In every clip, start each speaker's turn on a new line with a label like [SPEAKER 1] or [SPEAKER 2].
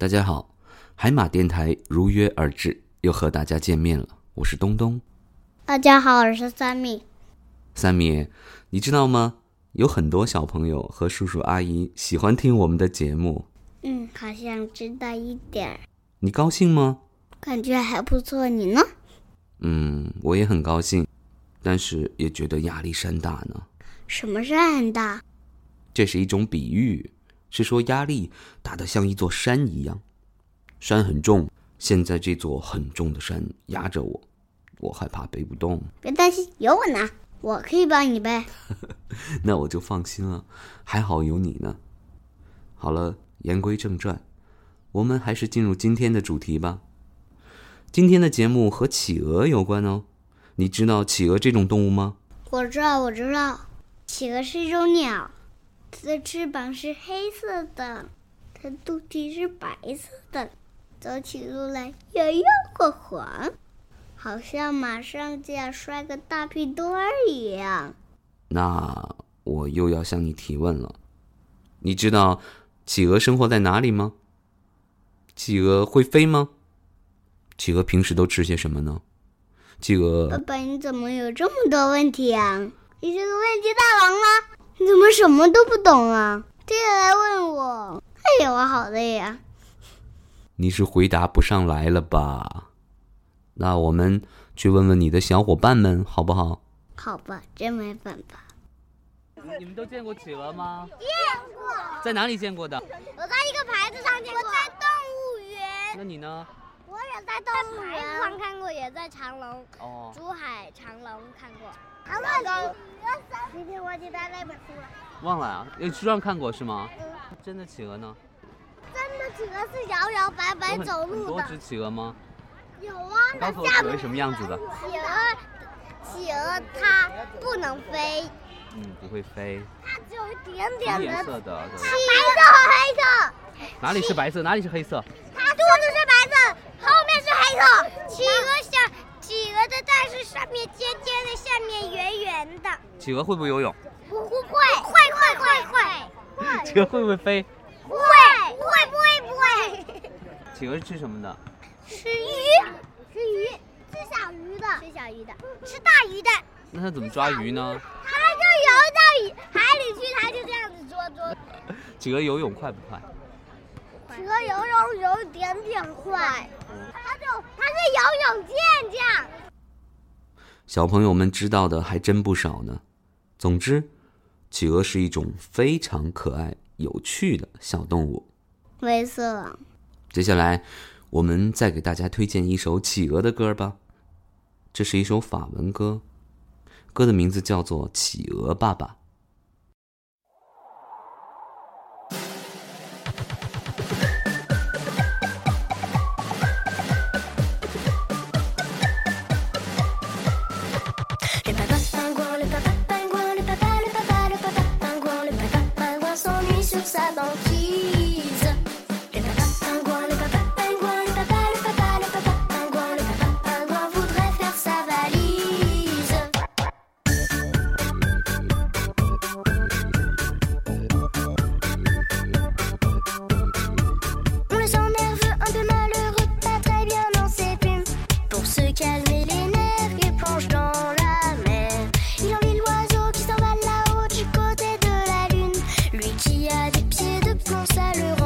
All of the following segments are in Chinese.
[SPEAKER 1] 大家好，海马电台如约而至，又和大家见面了。我是东东。
[SPEAKER 2] 大家好，我是三米。
[SPEAKER 1] 三米，你知道吗？有很多小朋友和叔叔阿姨喜欢听我们的节目。
[SPEAKER 2] 嗯，好像知道一点儿。
[SPEAKER 1] 你高兴吗？
[SPEAKER 2] 感觉还不错，你呢？
[SPEAKER 1] 嗯，我也很高兴，但是也觉得压力山大呢。
[SPEAKER 2] 什么山大？
[SPEAKER 1] 这是一种比喻。是说压力大得像一座山一样，山很重，现在这座很重的山压着我，我害怕背不动。
[SPEAKER 2] 别担心，有我呢，我可以帮你背。
[SPEAKER 1] 那我就放心了，还好有你呢。好了，言归正传，我们还是进入今天的主题吧。今天的节目和企鹅有关哦。你知道企鹅这种动物吗？
[SPEAKER 2] 我知道，我知道，企鹅是一种鸟。它的翅膀是黑色的，它肚皮是白色的，走起路来摇摇晃晃，好像马上就要摔个大屁墩儿一样。
[SPEAKER 1] 那我又要向你提问了，你知道企鹅生活在哪里吗？企鹅会飞吗？企鹅平时都吃些什么呢？企鹅，
[SPEAKER 2] 爸爸，你怎么有这么多问题啊？你是个问题大王吗？你怎么什么都不懂啊？接下来问我，哎呀，我好累呀！
[SPEAKER 1] 你是回答不上来了吧？那我们去问问你的小伙伴们好不好？
[SPEAKER 2] 好吧，真没办法。
[SPEAKER 1] 你们都见过企鹅吗？
[SPEAKER 2] 见过。
[SPEAKER 1] 在哪里见过的？
[SPEAKER 2] 我在一个牌子上见过。我在动物园。
[SPEAKER 1] 那你呢？
[SPEAKER 2] 我也在动物园上看过，也在长隆。哦。珠海长隆看过。长隆。今天忘记带那本书了，
[SPEAKER 1] 忘了啊？有书上看过是吗？
[SPEAKER 2] 嗯。
[SPEAKER 1] 真的企鹅呢？
[SPEAKER 2] 真的企鹅是摇摇摆摆走路的。
[SPEAKER 1] 多只企鹅吗？
[SPEAKER 2] 有啊。
[SPEAKER 1] 告诉我企鹅什么样子的？
[SPEAKER 2] 企鹅，企鹅它不能飞。
[SPEAKER 1] 嗯，不会飞。
[SPEAKER 2] 它只有一点点的。
[SPEAKER 1] 颜色的。
[SPEAKER 2] 白色和黑色。
[SPEAKER 1] 哪里是白色？哪里是黑色？
[SPEAKER 2] 它肚子是白色，后面是黑色。企鹅像。企鹅的蛋是上面尖尖的，下面圆圆的。
[SPEAKER 1] 企鹅会不会游泳？
[SPEAKER 2] 不会，会会会会。
[SPEAKER 1] 企鹅会不会飞？
[SPEAKER 2] 会，不会不会不会。
[SPEAKER 1] 企鹅是吃什么的？
[SPEAKER 2] 吃鱼，吃鱼，吃小鱼的，吃小鱼的，吃大鱼的。
[SPEAKER 1] 那它怎么抓鱼呢？
[SPEAKER 2] 它就游到海里去，它就这样子捉捉。
[SPEAKER 1] 企鹅游泳快不快？
[SPEAKER 2] 企鹅游泳有一点点快。它就它是游泳健将。
[SPEAKER 1] 小朋友们知道的还真不少呢。总之，企鹅是一种非常可爱、有趣的小动物。
[SPEAKER 2] 灰色。
[SPEAKER 1] 接下来，我们再给大家推荐一首企鹅的歌吧。这是一首法文歌，歌的名字叫做《企鹅爸爸》。Tas. des pieds de plomb, ça le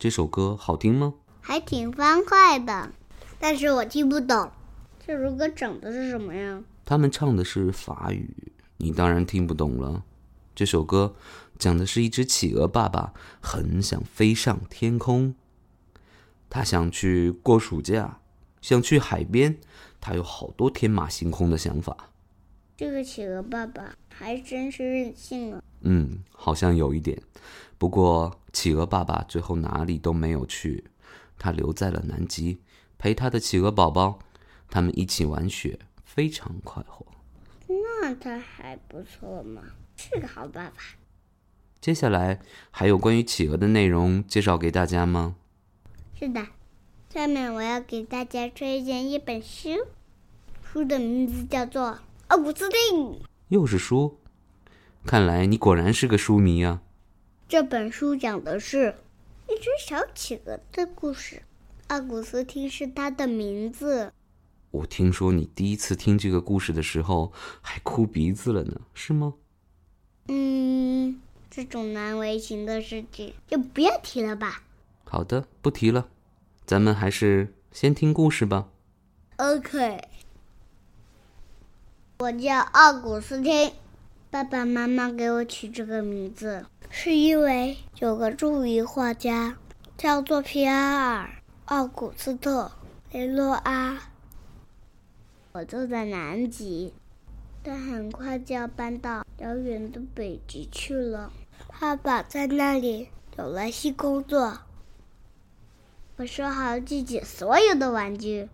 [SPEAKER 1] 这首歌好听吗？
[SPEAKER 2] 还挺欢快的，但是我听不懂。这首歌讲的是什么呀？
[SPEAKER 1] 他们唱的是法语，你当然听不懂了。这首歌讲的是一只企鹅爸爸很想飞上天空，他想去过暑假，想去海边，他有好多天马行空的想法。
[SPEAKER 2] 这个企鹅爸爸还真是任性啊！
[SPEAKER 1] 嗯，好像有一点。不过，企鹅爸爸最后哪里都没有去，他留在了南极，陪他的企鹅宝宝，他们一起玩雪，非常快活。
[SPEAKER 2] 那他还不错嘛，是个好爸爸。
[SPEAKER 1] 接下来还有关于企鹅的内容介绍给大家吗？
[SPEAKER 2] 是的，下面我要给大家推荐一本书，书的名字叫做。奥古斯丁
[SPEAKER 1] 又是书，看来你果然是个书迷啊。
[SPEAKER 2] 这本书讲的是一只小企鹅的故事，奥古斯汀是它的名字。
[SPEAKER 1] 我听说你第一次听这个故事的时候还哭鼻子了呢，是吗？
[SPEAKER 2] 嗯，这种难为情的事情就不要提了吧。
[SPEAKER 1] 好的，不提了，咱们还是先听故事吧。
[SPEAKER 2] OK。我叫奥古斯汀，爸爸妈妈给我取这个名字，是因为有个著名画家叫做皮埃尔·奥古斯特·雷诺阿。我住在南极，但很快就要搬到遥远的北极去了。爸爸在那里有了新工作，我收好自己所有的玩具。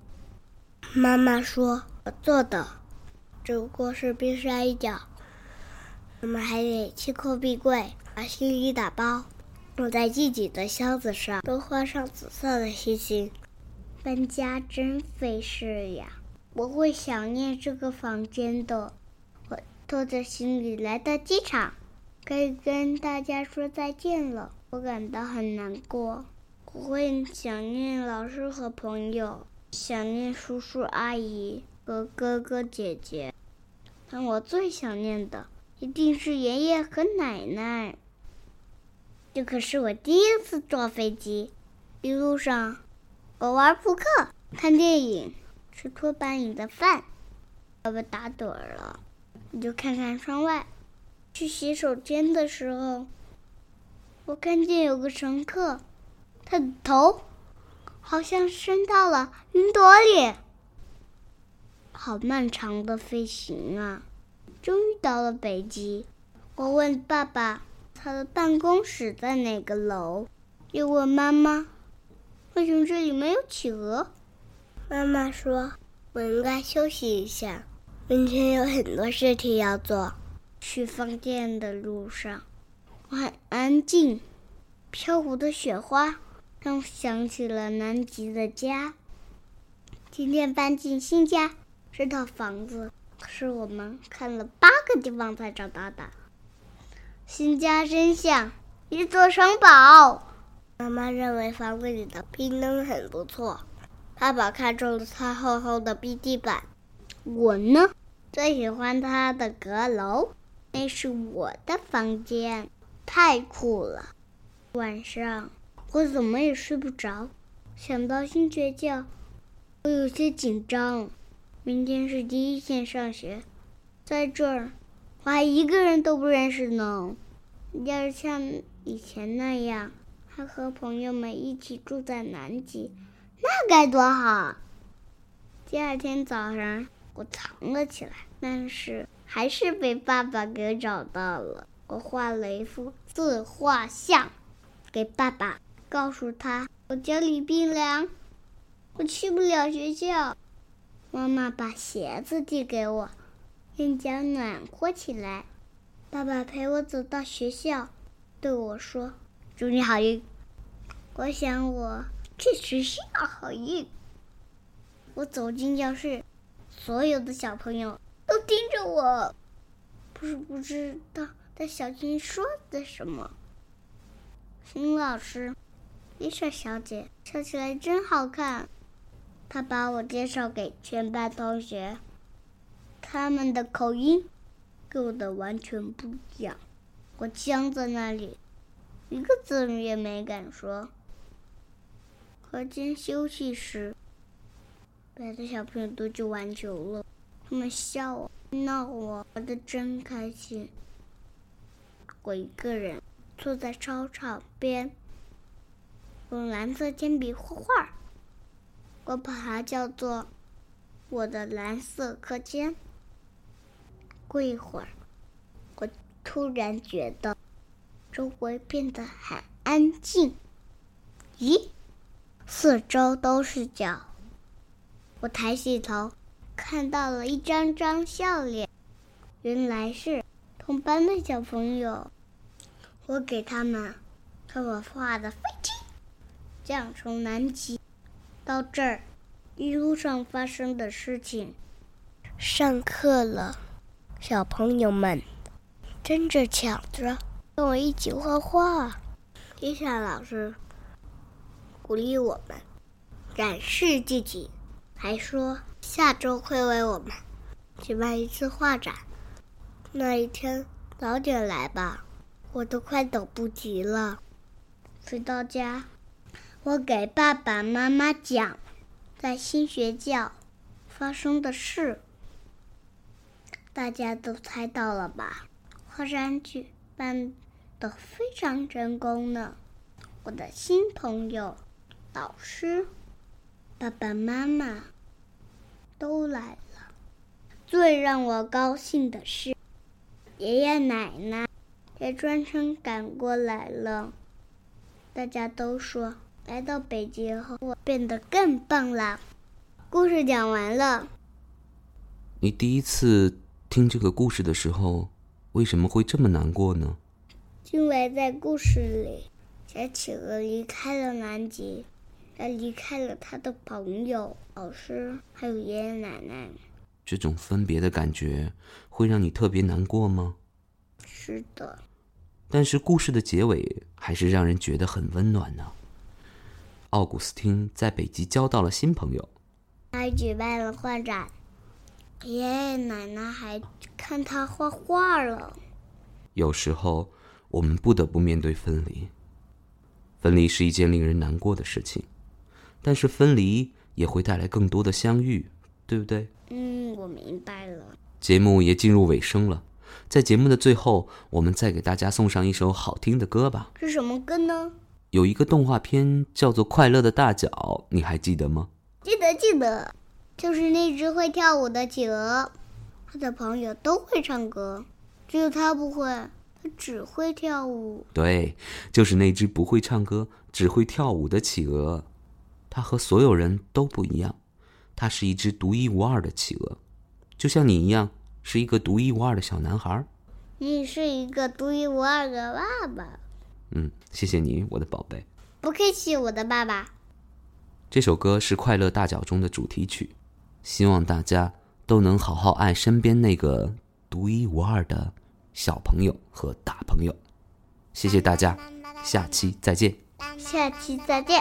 [SPEAKER 2] 妈妈说我做的。只不过是冰山一角，我们还得清空壁柜，把行李打包，放在自己的箱子上，都画上紫色的星星。搬家真费事呀！我会想念这个房间的。我拖着行李来到机场，可以跟大家说再见了。我感到很难过。我会想念老师和朋友，想念叔叔阿姨和哥哥姐姐。但我最想念的一定是爷爷和奶奶。这可是我第一次坐飞机，一路上我玩扑克、看电影、吃托班里的饭。爸爸打盹了，我就看看窗外。去洗手间的时候，我看见有个乘客，他的头好像伸到了云朵里。好漫长的飞行啊！终于到了北极。我问爸爸，他的办公室在哪个楼？又问妈妈，为什么这里没有企鹅？妈妈说，我应该休息一下，明天有很多事情要做。去饭店的路上，我很安静。飘舞的雪花让我想起了南极的家。今天搬进新家。这套房子是我们看了八个地方才找到的。新家真像一座城堡。妈妈认为房子里的壁灯很不错，爸爸看中了它厚厚的壁地板。我呢，最喜欢它的阁楼，那是我的房间，太酷了。晚上我怎么也睡不着，想到新学校，我有些紧张。明天是第一天上学，在这儿我还一个人都不认识呢。要是像以前那样，还和朋友们一起住在南极，那该多好！第二天早上，我藏了起来，但是还是被爸爸给找到了。我画了一幅自画像，给爸爸，告诉他我家里冰凉，我去不了学校。妈妈把鞋子递给我，让脚暖和起来。爸爸陪我走到学校，对我说：“祝你好运。”我想我确实是好运。我走进教室，所有的小朋友都盯着我，不是不知道在小心说的什么。新老师，丽莎小姐，笑起来真好看。他把我介绍给全班同学，他们的口音跟我的完全不一样。我僵在那里，一个字也没敢说。课间休息时，别的小朋友都去玩球了，他们笑我、闹我，玩的真开心。我一个人坐在操场边，用蓝色铅笔画画。我把它叫做我的蓝色课间。过一会儿，我突然觉得周围变得很安静。咦，四周都是脚。我抬起头，看到了一张张笑脸，原来是同班的小朋友。我给他们看我画的飞机，降从南极到这儿一路上发生的事情。上课了。小朋友们争着抢着跟我一起画画。伊莎老师鼓励我们展示自己，还说下周会为我们举办一次画展。那一天早点来吧，我都快等不及了。回到家，我给爸爸妈妈讲在新学校发生的事。大家都猜到了吧？画展举办的非常成功呢。我的新朋友、老师、爸爸妈妈都来了。最让我高兴的是，爷爷奶奶也专程赶过来了。大家都说，来到北极后，我变得更棒了。故事讲完了。
[SPEAKER 1] 你第一次。听这个故事的时候，为什么会这么难过呢？
[SPEAKER 2] 因为在故事里，小企鹅离开了南极，还离开了他的朋友、老师，还有爷爷奶奶。
[SPEAKER 1] 这种分别的感觉会让你特别难过吗？
[SPEAKER 2] 是的。
[SPEAKER 1] 但是故事的结尾还是让人觉得很温暖呢。奥古斯汀在北极交到了新朋友，
[SPEAKER 2] 还举办了画展。爷爷奶奶还看他画画了。
[SPEAKER 1] 有时候，我们不得不面对分离。分离是一件令人难过的事情，但是分离也会带来更多的相遇，对不对？
[SPEAKER 2] 嗯，我明白了。
[SPEAKER 1] 节目也进入尾声了，在节目的最后，我们再给大家送上一首好听的歌吧。
[SPEAKER 2] 是什么歌呢？
[SPEAKER 1] 有一个动画片叫做《快乐的大脚》，你还记得吗？
[SPEAKER 2] 记得，记得。就是那只会跳舞的企鹅，他的朋友都会唱歌，只有他不会，他只会跳舞。
[SPEAKER 1] 对，就是那只不会唱歌、只会跳舞的企鹅，它和所有人都不一样，它是一只独一无二的企鹅，就像你一样，是一个独一无二的小男孩。
[SPEAKER 2] 你是一个独一无二的爸爸。
[SPEAKER 1] 嗯，谢谢你，我的宝贝。
[SPEAKER 2] 不客气，我的爸爸。
[SPEAKER 1] 这首歌是《快乐大脚》中的主题曲。希望大家都能好好爱身边那个独一无二的小朋友和大朋友。谢谢大家，下期再见。
[SPEAKER 2] 下期再见。